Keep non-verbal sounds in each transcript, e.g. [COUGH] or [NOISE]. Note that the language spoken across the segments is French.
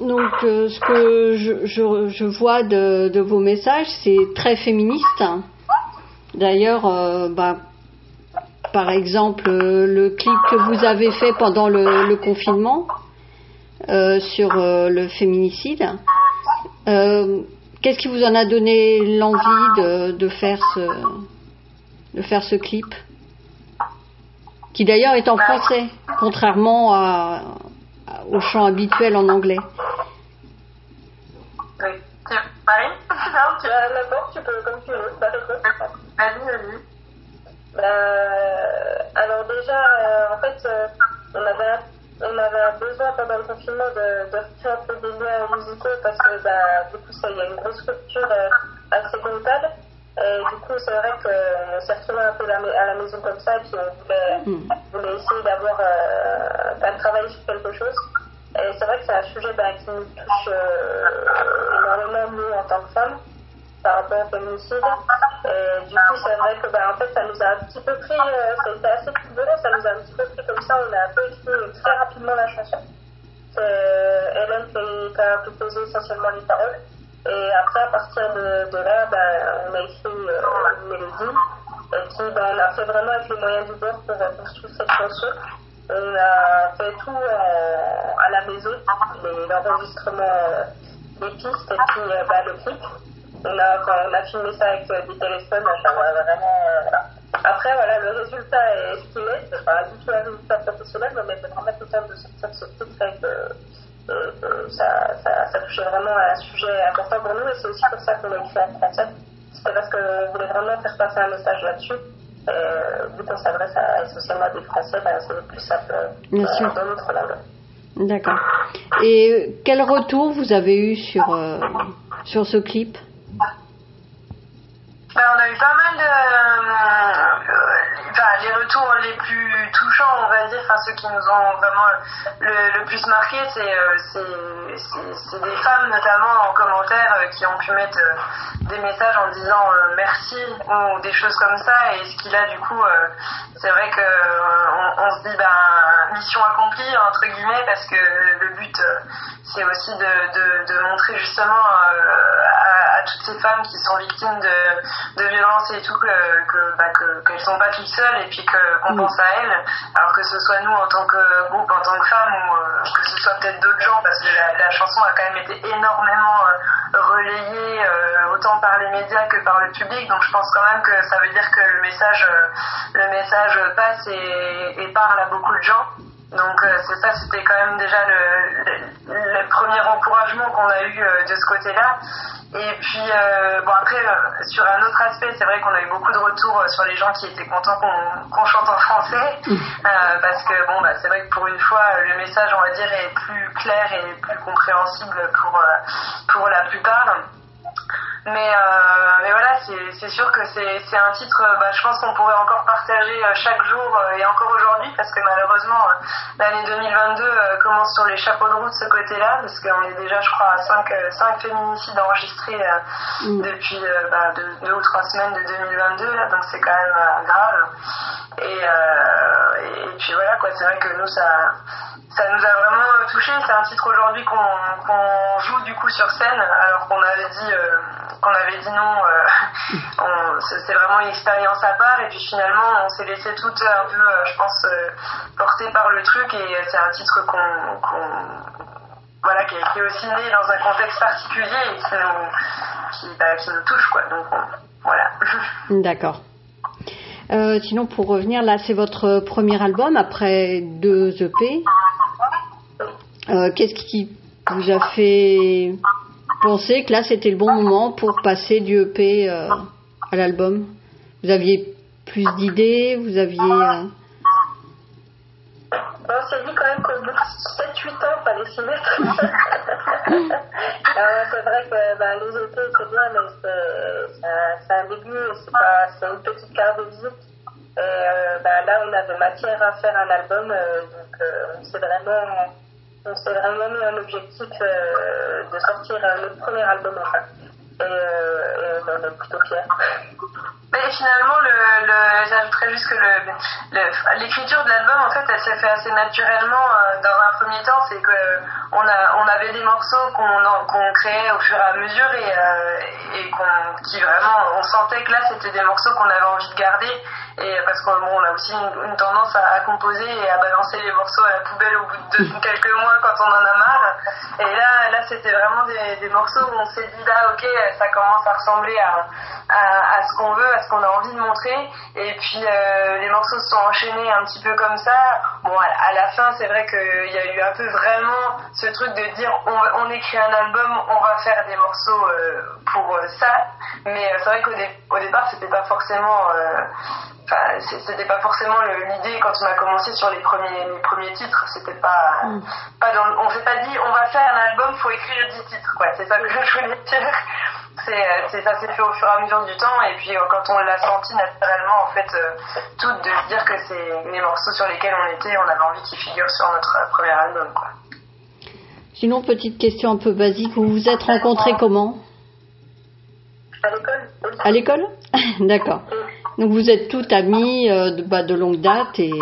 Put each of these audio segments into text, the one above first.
Donc, euh, ce que je, vois de, vos messages, c'est très féministe. D'ailleurs, euh, bah, par exemple, le clip que vous avez fait pendant le, confinement euh, sur euh, le féminicide, euh, qu'est-ce qui vous en a donné l'envie de, de, faire ce, de faire ce clip? Qui d'ailleurs est en français, contrairement à, au chant habituel en anglais. Oui. Marie Non, tu as la porte, tu peux, comme tu veux. Vas-y, vas-y. Euh, alors déjà, euh, en fait, euh, on avait on avait besoin pendant le confinement de, de faire un peu des liens musicaux parce que bah, du coup, ça, il y a une grosse rupture euh, assez brutale. Et du coup, c'est vrai qu'on s'est retrouvé un peu à la maison comme ça et puis on voulait, mm. voulait essayer d'avoir euh, de travailler sur quelque chose. Et c'est vrai que c'est un sujet bah, qui nous touche énormément, nous, en tant que femmes, par rapport au féminicide. Et du coup, c'est vrai que bah, en fait, ça nous a un petit peu pris, euh, été assez violent, ça nous a un petit peu pris comme ça, on a un peu écrit très rapidement la chanson. C'est euh, Hélène qui, a composé essentiellement les paroles. Et après, à partir de, là, bah, on a écrit euh, une mélodie. Et puis, bah, on a fait vraiment avec les moyens du bord pour construire cette chanson. On a fait tout euh, à la maison, l'enregistrement des pistes et puis bah, le clip. On a, on a filmé ça avec euh, des téléphones, ça va vraiment. Euh, Après, voilà, le résultat est ce qu'il est. C'est pas du tout un résultat professionnel, mais c'est vraiment content de sortir ce titre et que, ça, ça, ça, touchait vraiment à un sujet important pour nous. Et c'est aussi pour ça qu'on l'a écrit en français. C'était parce qu'on voulait vraiment faire passer un message là-dessus. Euh, vu qu'on s'adresse essentiellement à des Français, ben, c'est plus simple Bien euh, sûr. dans notre langue. D'accord. Et quel retour vous avez eu sur, euh, sur ce clip? Ben, on a eu pas mal de. Euh, enfin, les retours les plus touchants, on va dire, enfin, ceux qui nous ont vraiment le, le plus marqué, c'est euh, des femmes, notamment en commentaire, euh, qui ont pu mettre des messages en disant merci ou des choses comme ça. Et ce qui là, du coup, c'est vrai que on, se dit, ben, mission accomplie, entre guillemets, parce que le but, c'est aussi de, de, de, montrer justement à, toutes ces femmes qui sont victimes de, de violences et tout, que, que, bah, que, qu'elles sont pas toutes seules et puis qu'on mmh. pense à elles. Alors que ce soit nous en tant que groupe, en tant que femmes, ou euh, que ce soit peut-être d'autres gens, parce que la, la, chanson a quand même été énormément euh, relayée, euh, autant par les médias que par le public. Donc je pense quand même que ça veut dire que le message, le message passe et, et parle à beaucoup de gens. Donc c'est ça, c'était quand même déjà le, le, le premier encouragement qu'on a eu de ce côté-là. Et puis, euh, bon, après, euh, sur un autre aspect, c'est vrai qu'on a eu beaucoup de retours sur les gens qui étaient contents qu'on qu chante en français. [LAUGHS] Euh, parce que, bon, bah, c'est vrai que pour une fois, le message, on va dire, est plus clair et plus compréhensible pour, pour la plupart. Mais, euh, mais voilà, c'est sûr que c'est un titre, bah, je pense qu'on pourrait encore partager chaque jour et encore aujourd'hui, parce que malheureusement, l'année 2022 commence sur les chapeaux de roue de ce côté-là, parce qu'on est déjà, je crois, à 5, 5 féminicides enregistrés mm. depuis bah, deux, deux, ou trois semaines de 2022, là, donc c'est quand même grave. Et, et, puis voilà, quoi, c'est vrai que nous, ça ça nous a vraiment touché. C'est un titre aujourd'hui qu'on qu joue du coup sur scène, alors qu'on avait dit euh, qu'on avait dit non. Euh, c'est vraiment une expérience à part. Et puis finalement, on s'est laissé tout un peu, euh, je pense, euh, porter par le truc. Et c'est un titre qu'on qu voilà, qui, est aussi né dans un contexte particulier et qui nous, bah, touche, quoi. Donc on, voilà. [LAUGHS] D'accord. Euh, sinon, pour revenir, là, c'est votre premier album après deux EP. Qu'est-ce qui vous a fait penser que là, c'était le bon moment pour passer du EP euh, à l'album Vous aviez plus d'idées Vous aviez... Euh... On s'est dit quand même qu'au bout de 7-8 ans, il fallait s'y mettre. c'est vrai que ben, les EP, c'est bien, mais c'est un début, c'est une petite carte de visite. Et euh, ben, là, on avait matière à faire un album, euh, donc euh, on s'est vraiment on s'est vraiment mis un objectif euh, de sortir notre premier album enfin. et, on plutôt. Mais finalement, le, le, j'ajouterais juste que le, l'écriture de l'album, en fait, elle s'est fait assez naturellement euh, dans un premier temps. C'est que on, a, on avait des morceaux qu'on, qu'on créait au fur et à mesure et, euh, et qu'on, qui vraiment, on sentait que là, c'était des morceaux qu'on avait envie de garder. Et parce qu'on bon, on a aussi une, tendance à, composer et à balancer les morceaux à la poubelle au bout de [LAUGHS] quelques mois quand on en a marre. Et là, là c'était vraiment des, des morceaux où on s'est dit, là, ok, ça commence à ressembler à, à, à ce qu'on veut, ce qu'on a envie de montrer. Et puis euh, les morceaux se sont enchaînés un petit peu comme ça. Bon, à, la fin, c'est vrai qu'il y a eu un peu vraiment ce truc de dire on, on écrit un album, on va faire des morceaux euh, pour euh, ça. Mais c'est vrai qu'au au départ, c'était pas forcément. Enfin, c'était pas forcément l'idée quand on a commencé sur les premiers, les premiers titres. C'était pas, mm. pas dans, on s'est pas dit on va faire un album, faut écrire 10 titres. Quoi. C'est ça que je voulais dire. Euh, c'est, ça s'est fait au fur et à mesure du temps et puis euh, quand on l'a senti naturellement en fait euh, tout de se dire que c'est les morceaux sur lesquels on était on avait envie qu'ils figurent sur notre premier album quoi. Sinon petite question un peu basique vous vous êtes rencontrés comment? À l'école. À l'école? [LAUGHS] D'accord. Donc vous êtes toutes amies de, bah, de longue date et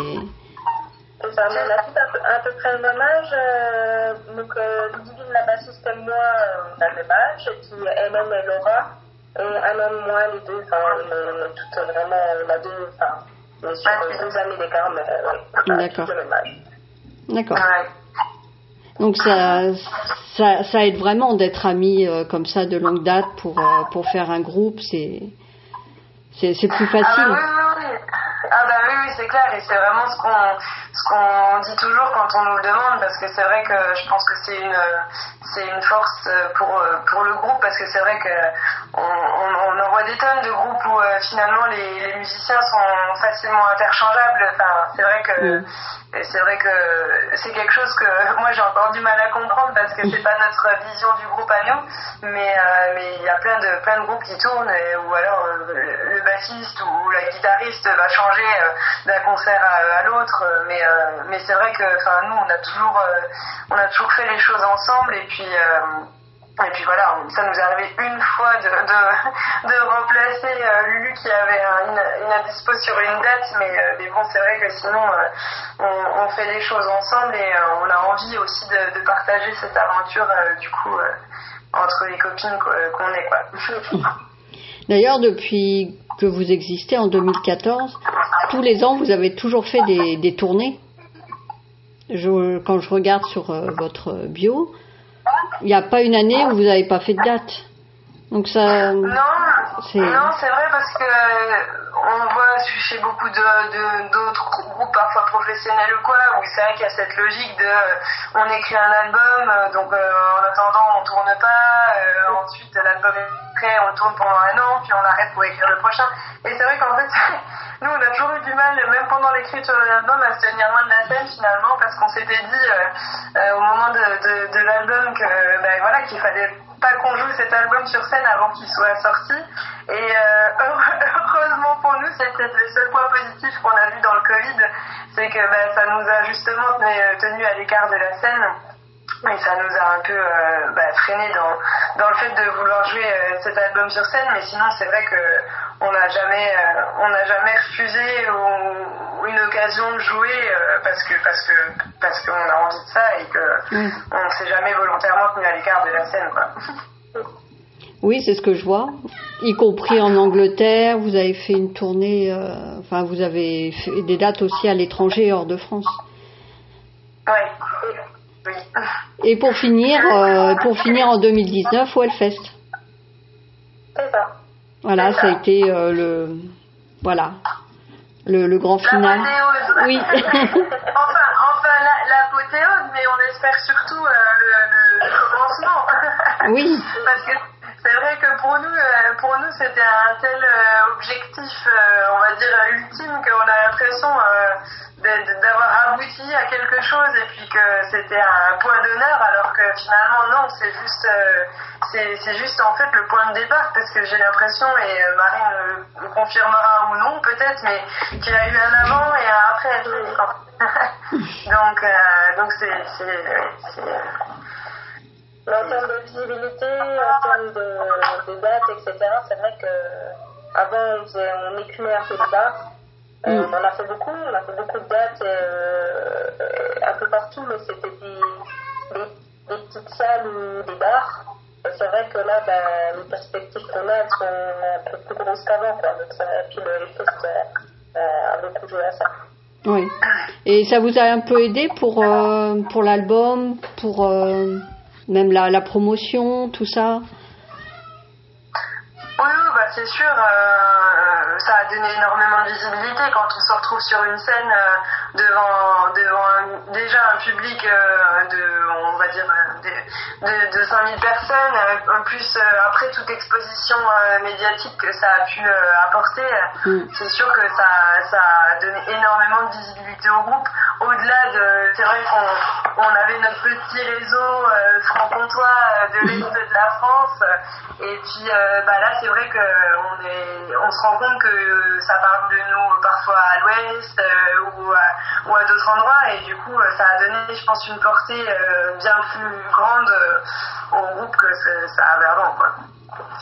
on a tous à peu, près le même âge. Euh, donc, euh, Ludivine, la bassiste, et moi, euh, on a le même âge. Et puis, elle-même et Laura. Et elle-même, moi, les deux, enfin, on est toutes vraiment, on a deux, enfin, sur deux années d'écart, mais ouais, on a tous le même âge. D'accord. Donc ça, ça, ça, aide vraiment d'être amis euh, comme ça de longue date pour, euh, pour faire un groupe, c'est, c'est, c'est plus facile. Ah bah oui, oui. Ah bah oui, c'est clair, et c'est vraiment ce qu'on ce qu'on dit toujours quand on nous le demande, parce que c'est vrai que je pense que c'est une, c'est une force pour, pour le groupe, parce que c'est vrai qu'on on, on, en voit des tonnes de groupes où euh, finalement les, les, musiciens sont facilement interchangeables. Enfin, c'est vrai que c'est vrai que c'est quelque chose que [LAUGHS] moi j'ai encore du mal à comprendre parce que c'est pas notre vision du groupe à nous, mais euh, mais il y a plein de plein de groupes qui tournent ou alors euh, le bassiste ou la guitariste va changer d'un concert à, à l'autre, mais euh, mais c'est vrai que enfin nous on a toujours euh, on a toujours fait les choses ensemble et puis euh, et puis voilà, ça nous est arrivé une fois de, de, remplacer Lulu qui avait une, une indispo sur une date, mais, mais bon, c'est vrai que sinon, on, on, fait les choses ensemble et on a envie aussi de, partager cette aventure, du coup, entre les copines qu'on est, quoi. [LAUGHS] D'ailleurs, depuis que vous existez en 2014, tous les ans, vous avez toujours fait des, des tournées? Quand je regarde sur euh, votre bio, il n'y a pas une année où vous n'avez pas fait de date. Donc ça. Non, c'est vrai parce que on voit chez beaucoup de d'autres groupes parfois professionnels ou quoi où c'est vrai qu'il y a cette logique de euh, on écrit un album euh, donc en attendant on tourne pas ensuite l'album est prêt on tourne pendant un an puis on arrête pour écrire le prochain et c'est vrai qu'en fait [LAUGHS] nous, on a toujours eu du mal, même pendant l'écriture de l'album, à se tenir loin de la scène finalement, parce qu'on s'était dit euh, euh, au moment de, de, de l'album que ben, voilà qu'il fallait pas qu'on joue cet album sur scène avant qu'il soit sorti. Et euh, heureusement pour nous, c'est peut-être le seul point positif qu'on a vu dans le Covid, c'est que ben, ça nous a justement tenu à l'écart de la scène. Et ça nous a un peu euh, bah, freiné dans, dans le fait de vouloir jouer cet album sur scène, mais sinon c'est vrai que on n'a jamais, euh, on n'a jamais refusé ou, une occasion de jouer euh, parce que parce que parce qu'on a envie de ça et que on ne s'est jamais volontairement tenu à l'écart de la scène, quoi. Oui, c'est ce que je vois, y compris en Angleterre. Vous avez fait une tournée, enfin vous avez fait des dates aussi à l'étranger, hors de France. Oui. Et pour finir, euh, pour finir en 2019 au Hellfest. C'est ça. Voilà, ça. a été euh, le, voilà, le, le grand final. Oui. [LAUGHS] enfin, enfin l'apothéose, mais on espère surtout euh, le, le, commencement. oui. [LAUGHS] Parce que c'est vrai que pour nous, pour nous, c'était un tel objectif, on va dire ultime, qu'on a l'impression d'avoir abouti à quelque chose et puis que c'était un point d'honneur alors que finalement non c'est juste euh, c'est juste en fait le point de départ parce que j'ai l'impression et euh, Marie me, confirmera ou non peut-être mais qu'il y a eu un avant et un après. [LAUGHS] Donc euh, donc c'est en termes de visibilité, en termes de, de dates, etc., c'est vrai que avant on, faisait, on écumait un peu les bars. Euh, Mm. On en a fait beaucoup, on a fait beaucoup de dates euh, un peu partout, mais c'était des, des, des petites salles ou des bars. C'est vrai que là, ben, les perspectives qu'on a, elles sont un peu plus grosses qu'avant. Donc, ça, et puis le, fest euh, a beaucoup joué à ça. Oui. Et ça vous a un peu aidé pour, euh, pour l'album, pour même la, la promotion, tout ça Oui, oui, bah c'est sûr, euh, ça a donné énormément de visibilité quand on se retrouve sur une scène euh, devant, devant un- déjà un public euh, de, on va dire, de, de, de 5000 personnes, en plus après toute exposition médiatique que ça a pu apporter, Mm. c'est sûr que ça, ça a donné énormément de visibilité au groupe. Au-delà de, c'est vrai qu'on on avait notre petit réseau euh, franc-comtois euh, de l'est de la France, et puis euh, bah là c'est vrai que on se rend compte que ça parle de nous parfois à l'ouest ou à, d'autres endroits, et du coup ça a donné, je pense, une portée bien plus grande au groupe que ça avait avant, quoi.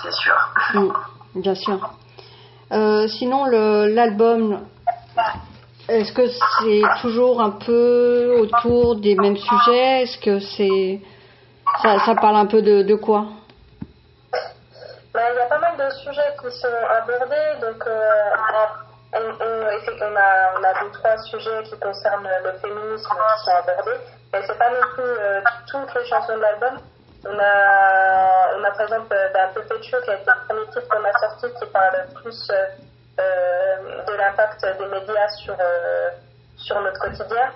C'est sûr. Mm, Bien sûr. Sinon, l'album, est-ce que c'est toujours un peu autour des mêmes sujets? Est-ce que c'est ça, parle un peu de, quoi? Ben, il y a pas mal de sujets qui sont abordés, donc euh, on, a, on a deux trois sujets qui concernent le féminisme qui sont abordés, mais c'est pas non plus euh, toutes les chansons de l'album. On a, on a par exemple euh, ben, Show qui été le premier titre qu'on a sorti qui parle plus de l'impact des médias sur, euh, sur notre quotidien.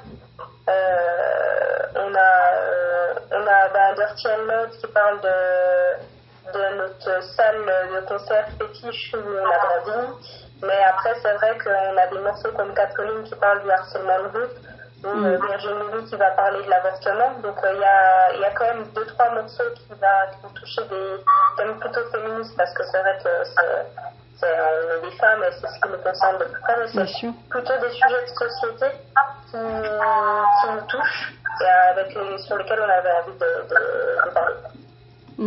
Euh, on a, euh, on a ben, Dirty Loud qui parle de, de notre salle de concert fétiche où on a grandi. Mais après, c'est vrai qu'on a des morceaux comme Catherine qui parle du harcèlement de rue, ou euh, Virginie qui va parler de l'avortement. Donc euh, il y, a, y a quand même deux, trois morceaux qui, va, qui vont toucher des thèmes plutôt féministes parce que c'est vrai que est des femmes c'est ce qui nous concerne de plus près. Mais c'est plutôt des sujets de société qui, qui nous touchent et avec les, sur lesquels on avait envie de, de, de parler.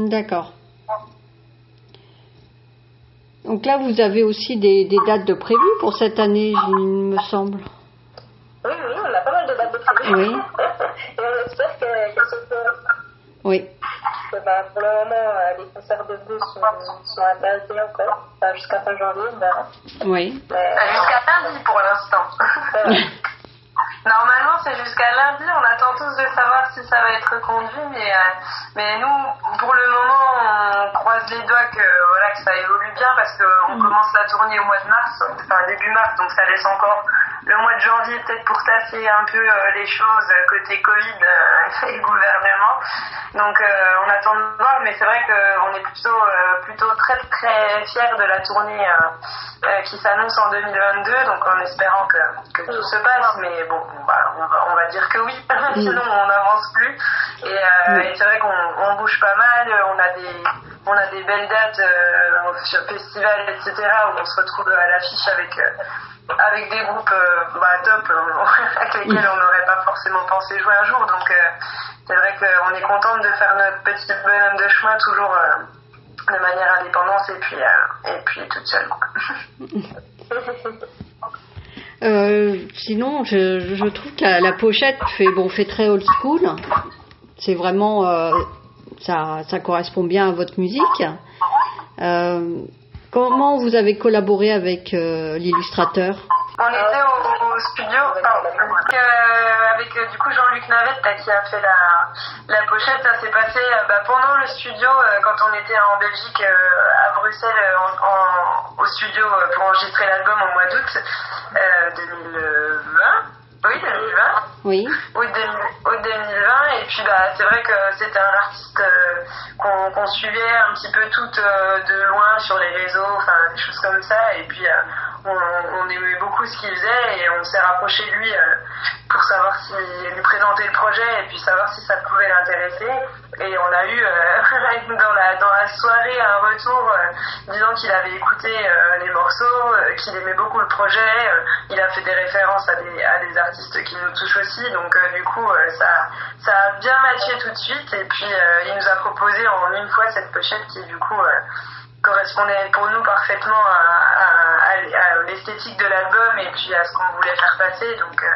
D'accord. Donc là, vous avez aussi des, des dates de prévues pour cette année, il me semble. Oui, oui, on a pas mal de dates de prévues. Oui. [LAUGHS] et on espère que- qu'elles se feront. Oui. Bah, pour le moment, euh, les concerts de blues sont, sont interdits encore. Enfin, jusqu'à fin janvier, verra. Oui. Mais, Jusqu'à lundi pour l'instant. [LAUGHS] euh, [LAUGHS] Normalement, c'est jusqu'à lundi. On attend tous de savoir si ça va être reconduit, mais euh, mais nous, pour le moment, on croise les doigts que voilà que ça évolue bien parce qu'on commence la tournée au mois de mars, enfin début mars, donc ça laisse encore le mois de janvier peut-être pour tasser un peu euh, les choses euh, côté Covid euh, [LAUGHS] et gouvernement. Donc on attend de voir, mais c'est vrai qu'on est plutôt plutôt très très fiers de la tournée qui s'annonce en 2022, donc en espérant que, que tout se passe. Mais bon, on va, on va, on va dire que oui, [LAUGHS] sinon on n'avance plus. Et, euh, et c'est vrai qu'on on bouge pas mal, on a des on a des belles dates euh, sur festival, etc. où on se retrouve à l'affiche avec euh, avec des groupes euh, bah, top euh, [LAUGHS] avec lesquels on n'aurait pas forcément pensé jouer un jour. Donc euh, c'est vrai qu'on est contente de faire notre petit bonhomme de chemin toujours de manière indépendante et puis euh, et puis toute seule. quoi. [LAUGHS] Euh, sinon, je, je trouve que la, la pochette fait bon fait très old school. C'est vraiment euh, ça, ça correspond bien à votre musique. Comment vous avez collaboré avec euh, l'illustrateur On était au, studio euh, avec, euh, du coup Jean-Luc Navette qui a fait la, la pochette. Ça s'est passé bah, pendant le studio quand on était en Belgique à Bruxelles au studio pour enregistrer l'album au mois d'août euh, 2020. Oui, 2020 Oui. 2000 août 2020 et puis bah c'est vrai que c'était un artiste euh, qu'on suivait un petit peu toutes euh, de loin sur les réseaux enfin des choses comme ça et puis euh, on, aimait beaucoup ce qu'il faisait et on s'est rapproché de lui pour savoir si lui présenter le projet et puis savoir si ça pouvait l'intéresser. Et on a eu [LAUGHS] dans, la, dans la soirée un retour disant qu'il avait écouté les morceaux, qu'il aimait beaucoup le projet. il a fait des références à des, à des artistes qui nous touchent aussi. Donc du coup, ça, ça a bien matché tout de suite. Et puis il nous a proposé en une fois cette pochette qui du coup correspondait pour nous parfaitement à, l'esthétique de l'album et puis à ce qu'on voulait faire passer. Donc, euh,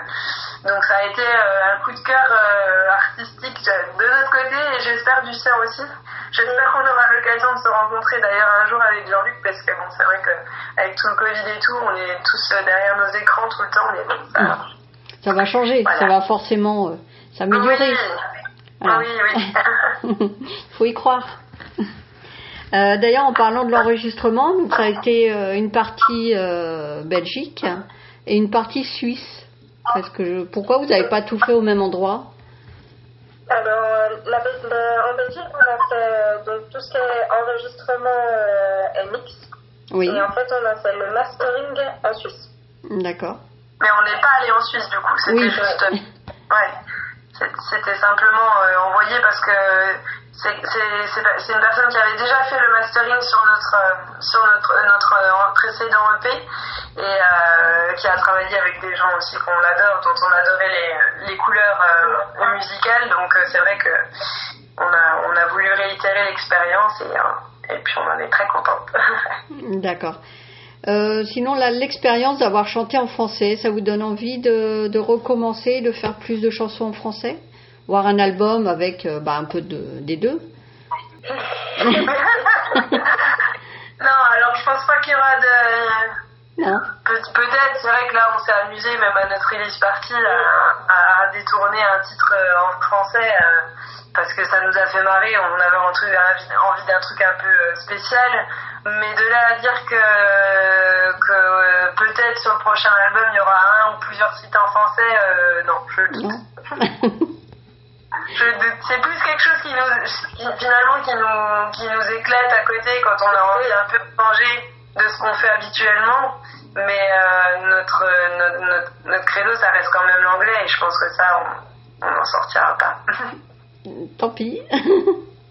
donc ça a été euh, un coup de cœur euh, artistique de notre côté et j'espère du sien aussi. J'espère qu'on aura l'occasion de se rencontrer d'ailleurs un jour avec Jean-Luc parce que bon, c'est vrai qu'avec tout le Covid et tout, on est tous derrière nos écrans tout le temps. Mais ça, ça va changer, ça va forcément s'améliorer. Oui, oui. Il [LAUGHS] faut y croire. Euh, d'ailleurs, en parlant de l'enregistrement, ça a été euh, une partie euh, Belgique et une partie Suisse. Parce que pourquoi vous n'avez pas tout fait au même endroit? Alors, en Belgique, on a fait donc, tout ce qui est enregistrement MX. Oui. Et en fait, on a fait le mastering en Suisse. D'accord. Mais on n'est pas allé en Suisse du coup. C'était juste. Ouais. C'était simplement envoyé parce que c'est une personne qui avait déjà fait le mastering sur notre, sur notre, notre euh, précédent EP et euh, qui a travaillé avec des gens aussi qu'on adore, dont on adorait les, les couleurs euh, musicales. Donc c'est vrai que on a, on a voulu réitérer l'expérience et, et puis on en est très contente. [LAUGHS] D'accord. sinon, l'expérience d'avoir chanté en français, ça vous donne envie de, de recommencer, de faire plus de chansons en français? Voir un album avec euh, bah, un peu de, des deux [LAUGHS] Non, alors je pense pas qu'il y aura de. Non. peut-être, c'est vrai que là on s'est amusé, même à notre release party, à, détourner un titre euh, en français euh, parce que ça nous a fait marrer. On avait envie d'un truc un peu spécial. Mais de là à dire que, que peut-être sur le prochain album il y aura un ou plusieurs titres en français, non, je le [LAUGHS] c'est plus quelque chose qui nous, finalement, qui nous, qui nous éclate à côté quand on a envie un peu de changer de ce qu'on fait habituellement. Mais euh, notre, notre, notre, credo, ça reste quand même l'anglais et je pense que ça, on n'en sortira pas. [LAUGHS] Tant pis. [LAUGHS]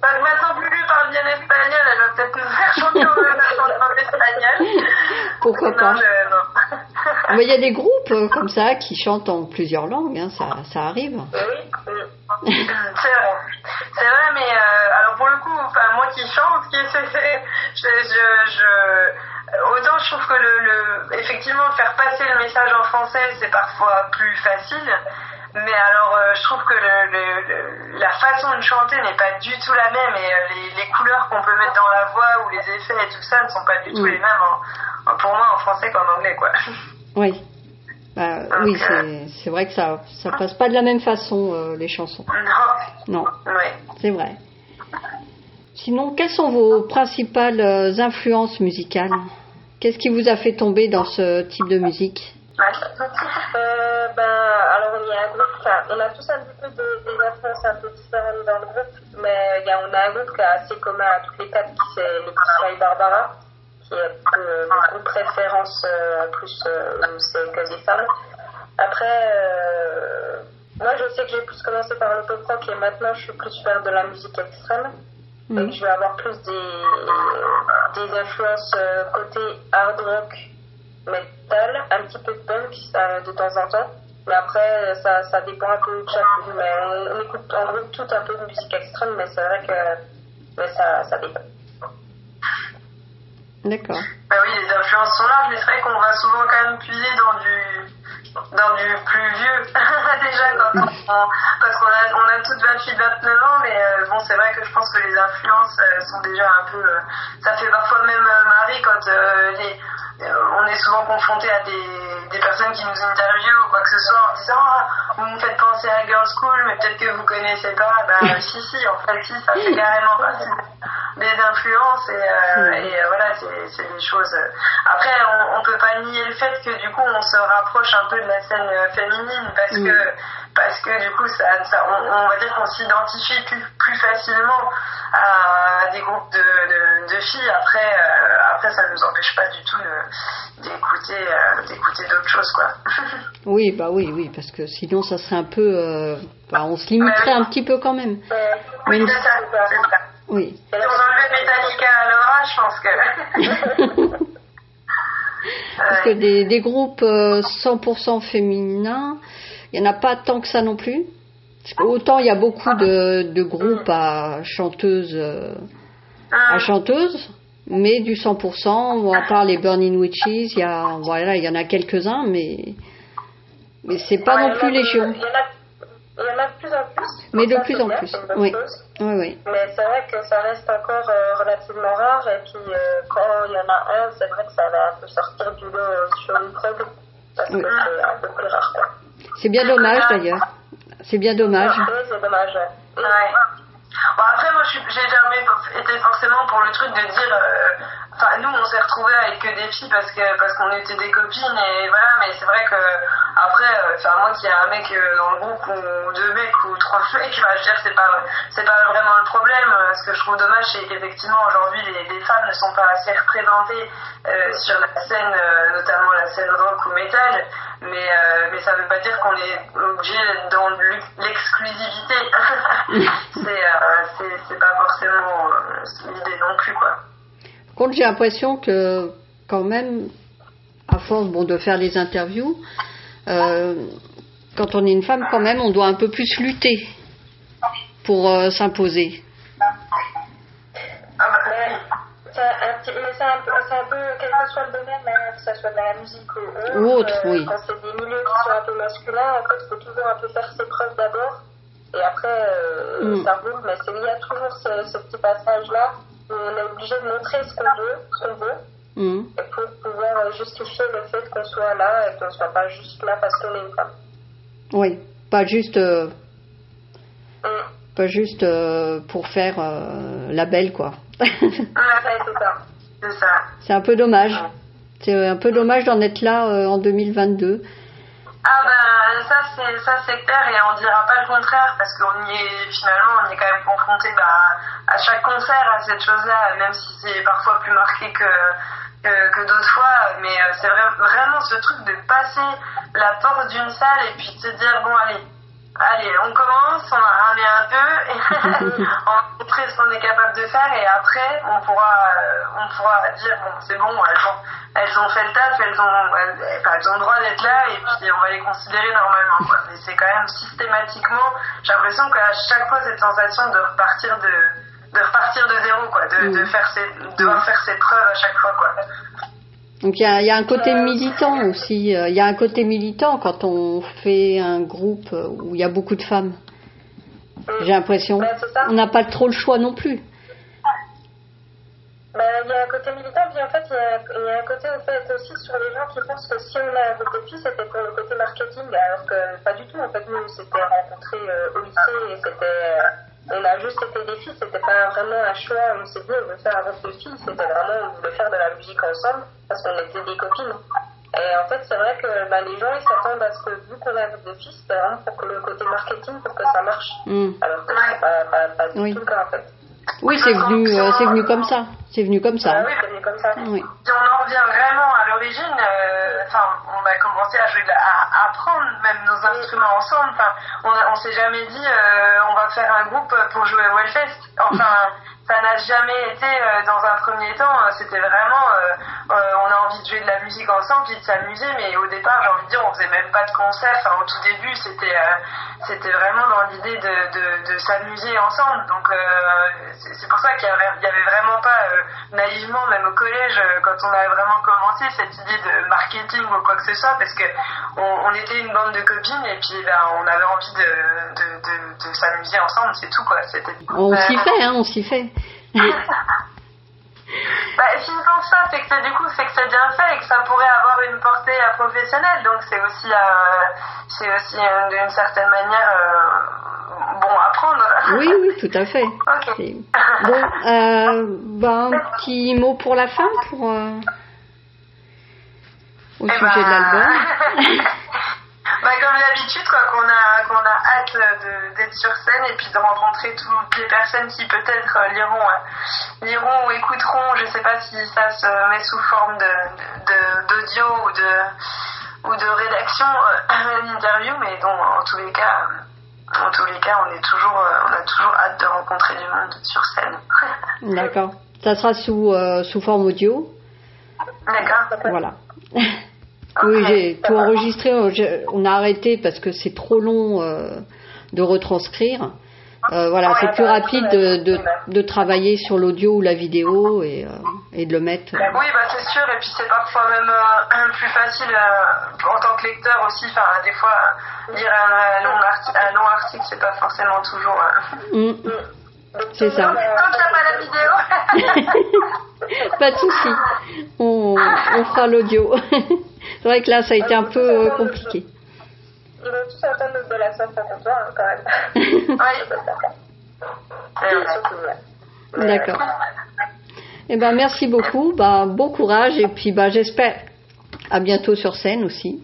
maintenant, Lulu parle bien espagnol, elle va peut-être nous faire chanter en [LAUGHS] espagnol. Pourquoi pas Mais il y a des groupes comme ça qui chantent en plusieurs langues, hein, ça, ça arrive. Oui, c'est vrai. C'est vrai, mais euh, alors pour le coup, enfin, moi qui chante, qui [LAUGHS] je, je, je, autant je trouve que le, le, effectivement faire passer le message en français, c'est parfois plus facile. Mais alors, euh, je trouve que le, le, la façon de chanter n'est pas du tout la même et euh, les, les, couleurs qu'on peut mettre dans la voix ou les effets et tout ça ne sont pas du tout les mêmes pour moi en français qu'en anglais, quoi. Oui. Bah, oui, c'est vrai que ça ça passe pas de la même façon euh, les chansons. Non. Non. C'est vrai. Sinon, quelles sont vos principales euh, influences musicales? Qu'est-ce qui vous a fait tomber dans ce type de musique? Euh, ben, alors on a un groupe, on a tous un petit peu des, influences un peu différentes dans le groupe, mais y a, on a un groupe qui est assez commun à toutes les quatre, qui c'est les Petits Barbara qui est euh, mon groupe référence euh, plus euh, c'est que des femmes. Après, moi je sais que j'ai plus commencé par le pop rock et maintenant je suis plus faire de la musique extrême. Mhm. que je vais avoir plus des, des influences côté hard rock, metal, un petit peu de punk de temps en temps. Mais après, ça, ça dépend un peu de chaque. Mais on, écoute en gros tout un peu de musique extrême, mais c'est vrai que mais ça, ça dépend. D'accord. Bah oui, les influences sont là, mais c'est vrai qu'on va souvent quand même puiser dans du, dans du plus vieux, [LAUGHS] déjà, quand on, [LAUGHS] parce qu'on a, on a toutes 28, 29 ans, mais euh, bon, c'est vrai que je pense que les influences euh, sont déjà un peu. Euh, ça fait parfois même marrer quand les, on est souvent confronté à des, des, personnes qui nous interviewent ou quoi que ce soit en disant ah, Vous me faites penser à Girls School, mais peut-être que vous connaissez pas. Ben, [LAUGHS] si, si, en fait, si, ça fait carrément partie des influences et, euh, et euh, voilà, c'est des choses. Euh, après, on, on peut pas nier le fait que du coup, on se rapproche un peu de la scène féminine parce que parce que du coup, ça, ça on, va dire qu'on s'identifie plus, plus facilement à des groupes de, de de filles. Après, euh, après, ça nous empêche pas du tout d'écouter, d'écouter d'autres choses, quoi. [LAUGHS] oui, bah oui, oui, parce que sinon, ça serait un peu, bah, on se limiterait un petit peu quand même. oui, c'est ça. Oui. Si on enlevait Metallica à Laura, je pense que. [LAUGHS] Parce que des, des groupes 100% féminins, il n'y en a pas tant que ça non plus. Autant il y a beaucoup de, de groupes à chanteuses, à chanteuses, mais du 100%, à part les Burning Witches, il y a, voilà, il y en a quelques-uns, mais, mais c'est pas non plus légion. Il y, en a de plus en plus. Mais de plus en plus, oui. oui. oui. Mais c'est vrai que ça reste encore euh, relativement rare, et puis euh, quand il y en a un, c'est vrai que ça va un peu sortir du lot sur une preuve, parce que c'est un peu plus rare, quoi. C'est bien dommage d'ailleurs. C'est bien dommage. Oui, c'est dommage. Ouais. Bon, après, moi, j'ai jamais été forcément pour le truc de dire. Euh, enfin, nous, on s'est retrouvés avec que des filles parce que parce qu'on était des copines et voilà. Mais c'est vrai que après, euh, enfin, moi, qu'il y a un mec euh, dans le groupe ou deux mecs ou trois [LAUGHS] mecs, bah, je veux dire, c'est pas c'est pas vraiment le problème. Ce que je trouve dommage, c'est qu'effectivement, aujourd'hui, les, les, femmes ne sont pas assez représentées sur la scène, notamment la scène rock ou métal mais, euh, mais ça ne veut pas dire qu'on est obligé d'être dans l'exclusivité. [LAUGHS] Euh, c'est pas forcément euh, l'idée non plus. Quoi. Par contre, j'ai l'impression que quand même, à force bon, de faire les interviews, quand on est une femme, quand même, on doit un peu plus lutter pour s'imposer. c'est un, un, peu, quel que soit le domaine, hein, que ce soit de la musique ou autre, oui. quand c'est des milieux qui sont un peu masculins, en fait, il faut toujours un peu faire ses preuves d'abord, et après, euh, mm. ça roule, mais il y a toujours ce, ce petit passage-là on est obligé de montrer ce qu'on veut, ce qu'on veut, mm. et pour pouvoir euh, justifier le fait qu'on soit là et qu'on ne soit pas juste là parce qu'on est une femme. Oui, pas juste. Euh, mm. Pas juste euh, pour faire euh, la belle, quoi. [LAUGHS] ouais, c'est ça. C'est un peu dommage. C'est un peu dommage d'en être là en 2022. Ah ben ça c'est ça c'est clair et on dira pas le contraire parce qu'on y est finalement on est quand même confronté bah, à chaque concert à cette chose-là même si c'est parfois plus marqué que que, d'autres fois. Mais euh, c'est vrai, vraiment ce truc de passer la porte d'une salle et puis de se dire bon allez Allez, on commence, on va ramener un peu, et [LAUGHS] on va montrer ce qu'on est capable de faire, et après, on pourra, euh, on pourra dire, bon, c'est bon, elles ont, elles ont fait le taf, elles ont, elles, elles ont le droit d'être là, et puis on va les considérer normalement. Quoi. Mais c'est quand même systématiquement, j'ai l'impression qu'à chaque fois, cette sensation de repartir de, de repartir de zéro, quoi, de, de faire ses, de devoir faire ses preuves à chaque fois, quoi. Donc il y a, un côté militant aussi. Euh, il y a un côté militant quand on fait un groupe où il y a beaucoup de femmes. J'ai l'impression. on n'a pas trop le choix non plus. Ben, il y a un côté militant, puis en fait, il y, a, un côté fait, aussi sur les gens qui pensent que si on a de filles, c'était pour le côté marketing, alors que pas du tout. En fait, nous, on s'était rencontrés euh, au lycée et c'était. Euh, on a juste été des filles, c'était pas vraiment un choix, on s'est dit on veut faire un groupe de filles, c'était vraiment on voulait faire de la musique ensemble parce qu'on était des copines. Et en fait, c'est vrai que bah, les gens ils s'attendent à ce que vu qu'on a un groupe de filles, c'est vraiment pour que le côté marketing, pour que ça marche. Mm. Alors que c'est pas, pas, pas, du tout le cas en fait. Oui, c'est venu, euh, c'est venu comme ça. C'est venu comme ça. Ah oui, c'est venu comme ça. Oui. Si on en revient vraiment à l'origine, euh, enfin, on a commencé à jouer, à, apprendre même nos instruments ensemble. Enfin, on, on s'est jamais dit, euh, on va faire un groupe pour jouer au Wellfest. Enfin, [LAUGHS] ça n'a jamais été euh, dans un premier temps. C'était vraiment, on a envie de jouer de la musique ensemble puis de s'amuser. Mais au départ, j'ai envie de dire, on faisait même pas de concert. Enfin, au tout début, c'était, c'était vraiment dans l'idée de, de, de s'amuser ensemble. Donc, c'est pour ça qu'il y avait, y avait vraiment pas naïvement, même au collège, quand on avait vraiment commencé cette idée de marketing ou quoi que ce soit, parce que on, on était une bande de copines et puis ben, on avait envie de, de, de, de s'amuser ensemble. C'est tout quoi. On s'y fait, hein, on s'y fait [LAUGHS] [LAUGHS] bah, si je pense ça, c'est que du coup, c'est que c'est bien fait et que ça pourrait avoir une portée euh, professionnelle. Donc c'est aussi, euh, c'est aussi euh, d'une certaine manière bon à prendre. Oui, oui, tout à fait. Bon, bah, [LAUGHS] un petit mot pour la fin, pour au eh sujet de ben, l'album. [LAUGHS] bah, comme d'habitude, quoi, qu'on a, qu'on a hâte d'être sur scène et puis de rencontrer toutes les personnes qui peut-être euh, liront, euh, liront ou écouteront. Je sais pas si ça se met sous forme de de- d'audio ou de ou de rédaction euh, [CLEARS THROAT] l'interview, mais bon, en tous les cas, euh, en tous les cas, on est toujours, euh, on a toujours hâte de rencontrer du monde sur scène. [LAUGHS] D'accord. Ça sera sous, euh, sous forme audio. D'accord. Voilà. [LAUGHS] Oui, j'ai tout enregistré. On a arrêté parce que c'est trop long euh, de retranscrire. Euh, voilà, c'est plus rapide de, de, de travailler sur l'audio ou la vidéo et, euh, et de le mettre. euh, Oui, bah c'est sûr, et puis c'est parfois même euh, plus facile en tant que lecteur aussi. Enfin, des fois, lire un, long, arti- un long article, c'est pas forcément toujours. euh, mm, c'est ça. Quand n'as pas la vidéo. [LAUGHS] Pas de souci. On, on fera l'audio. [LAUGHS] c'est vrai que là, ça a été un peu compliqué. Vont tous entendre de la toi, hein, quand même. oui. C'est vrai. Surtout, ouais. D'accord. Eh ben, merci beaucoup. Ben, bon courage et puis ben, j'espère à bientôt sur scène aussi.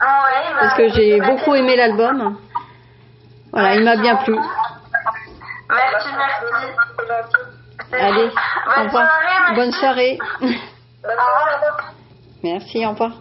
Ah ouais, bah, Parce que j'ai beaucoup aimé l'album. Voilà, il m'a bien plu. Merci, merci. Allez, au revoir. soirée. Bonne soirée. Bonne soirée. Merci, au revoir.